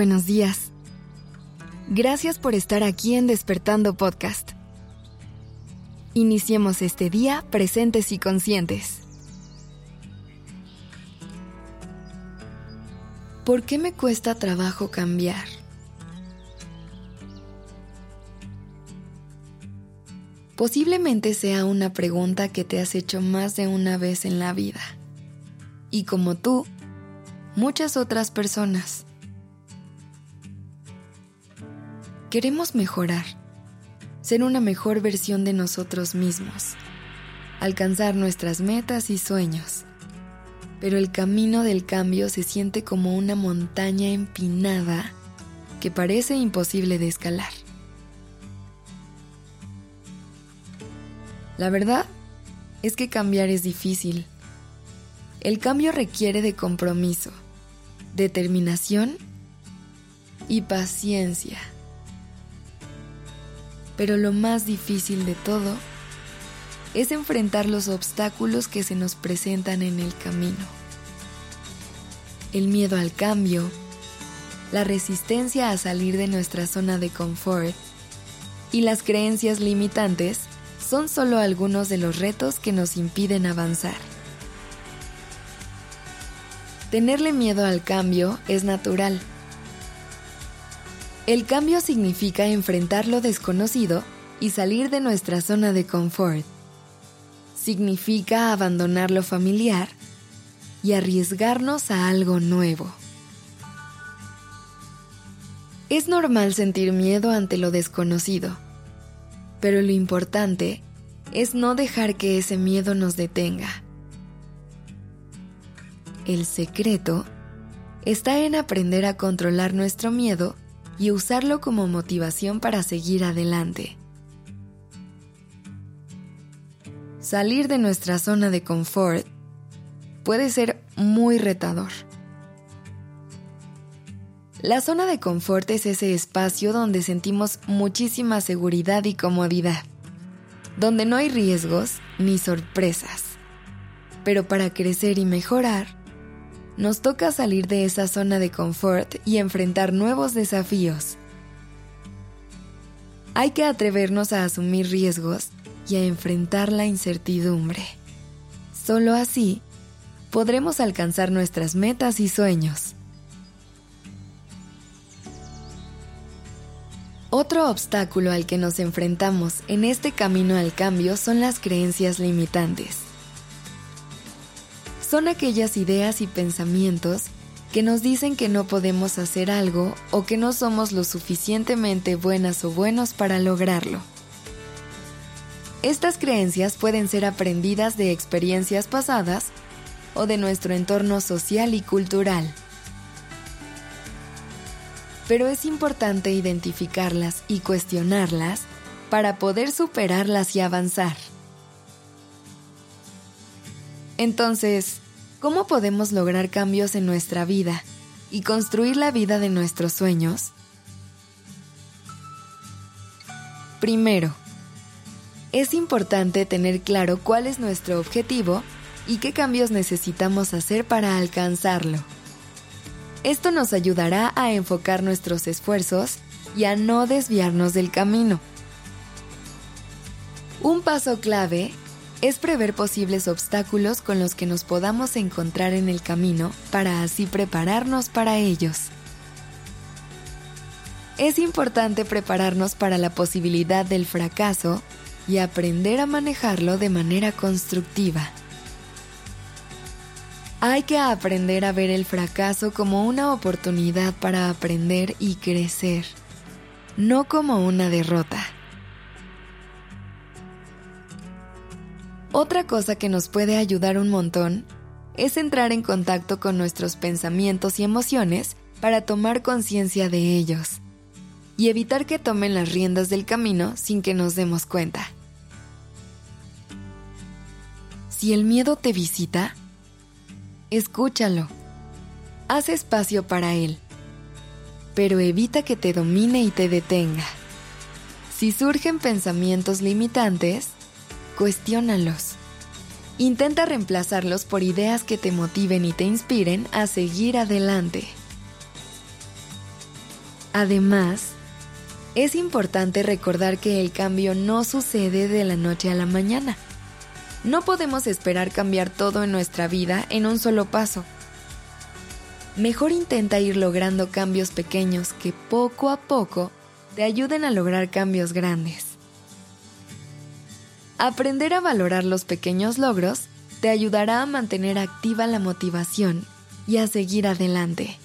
buenos días. Gracias por estar aquí en Despertando Podcast. Iniciemos este día presentes y conscientes. ¿Por qué me cuesta trabajo cambiar? Posiblemente sea una pregunta que te has hecho más de una vez en la vida. Y como tú, muchas otras personas. Queremos mejorar, ser una mejor versión de nosotros mismos, alcanzar nuestras metas y sueños. Pero el camino del cambio se siente como una montaña empinada que parece imposible de escalar. La verdad es que cambiar es difícil. El cambio requiere de compromiso, determinación y paciencia. Pero lo más difícil de todo es enfrentar los obstáculos que se nos presentan en el camino. El miedo al cambio, la resistencia a salir de nuestra zona de confort y las creencias limitantes son solo algunos de los retos que nos impiden avanzar. Tenerle miedo al cambio es natural el cambio significa enfrentar lo desconocido y salir de nuestra zona de confort. Significa abandonar lo familiar y arriesgarnos a algo nuevo. Es normal sentir miedo ante lo desconocido, pero lo importante es no dejar que ese miedo nos detenga. El secreto está en aprender a controlar nuestro miedo y usarlo como motivación para seguir adelante. Salir de nuestra zona de confort puede ser muy retador. La zona de confort es ese espacio donde sentimos muchísima seguridad y comodidad, donde no hay riesgos ni sorpresas. Pero para crecer y mejorar, nos toca salir de esa zona de confort y enfrentar nuevos desafíos. Hay que atrevernos a asumir riesgos y a enfrentar la incertidumbre. Solo así podremos alcanzar nuestras metas y sueños. Otro obstáculo al que nos enfrentamos en este camino al cambio son las creencias limitantes son aquellas ideas y pensamientos que nos dicen que no podemos hacer algo o que no somos lo suficientemente buenas o buenos para lograrlo. Estas creencias pueden ser aprendidas de experiencias pasadas o de nuestro entorno social y cultural. Pero es importante identificarlas y cuestionarlas para poder superarlas y avanzar. Entonces, ¿cómo podemos lograr cambios en nuestra vida y construir la vida de nuestros sueños? Primero, es importante tener claro cuál es nuestro objetivo y qué cambios necesitamos hacer para alcanzarlo. Esto nos ayudará a enfocar nuestros esfuerzos y a no desviarnos del camino. Un paso clave es prever posibles obstáculos con los que nos podamos encontrar en el camino para así prepararnos para ellos. Es importante prepararnos para la posibilidad del fracaso y aprender a manejarlo de manera constructiva. Hay que aprender a ver el fracaso como una oportunidad para aprender y crecer, no como una derrota. Otra cosa que nos puede ayudar un montón es entrar en contacto con nuestros pensamientos y emociones para tomar conciencia de ellos y evitar que tomen las riendas del camino sin que nos demos cuenta. Si el miedo te visita, escúchalo. Haz espacio para él, pero evita que te domine y te detenga. Si surgen pensamientos limitantes, cuestiónalos. Intenta reemplazarlos por ideas que te motiven y te inspiren a seguir adelante. Además, es importante recordar que el cambio no sucede de la noche a la mañana. No podemos esperar cambiar todo en nuestra vida en un solo paso. Mejor intenta ir logrando cambios pequeños que poco a poco te ayuden a lograr cambios grandes. Aprender a valorar los pequeños logros te ayudará a mantener activa la motivación y a seguir adelante.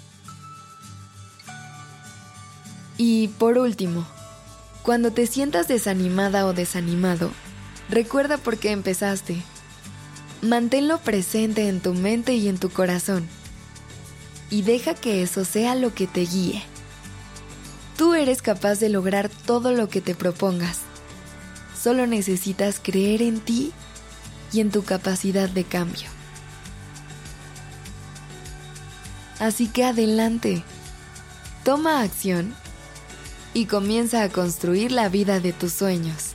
Y por último, cuando te sientas desanimada o desanimado, recuerda por qué empezaste. Manténlo presente en tu mente y en tu corazón. Y deja que eso sea lo que te guíe. Tú eres capaz de lograr todo lo que te propongas. Solo necesitas creer en ti y en tu capacidad de cambio. Así que adelante, toma acción y comienza a construir la vida de tus sueños.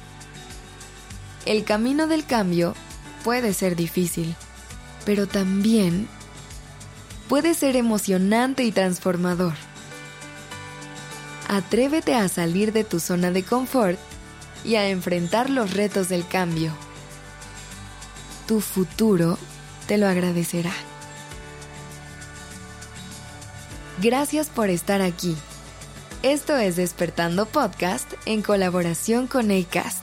El camino del cambio puede ser difícil, pero también puede ser emocionante y transformador. Atrévete a salir de tu zona de confort y a enfrentar los retos del cambio. Tu futuro te lo agradecerá. Gracias por estar aquí. Esto es Despertando Podcast en colaboración con ACAST.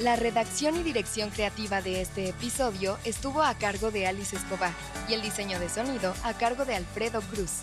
La redacción y dirección creativa de este episodio estuvo a cargo de Alice Escobar y el diseño de sonido a cargo de Alfredo Cruz.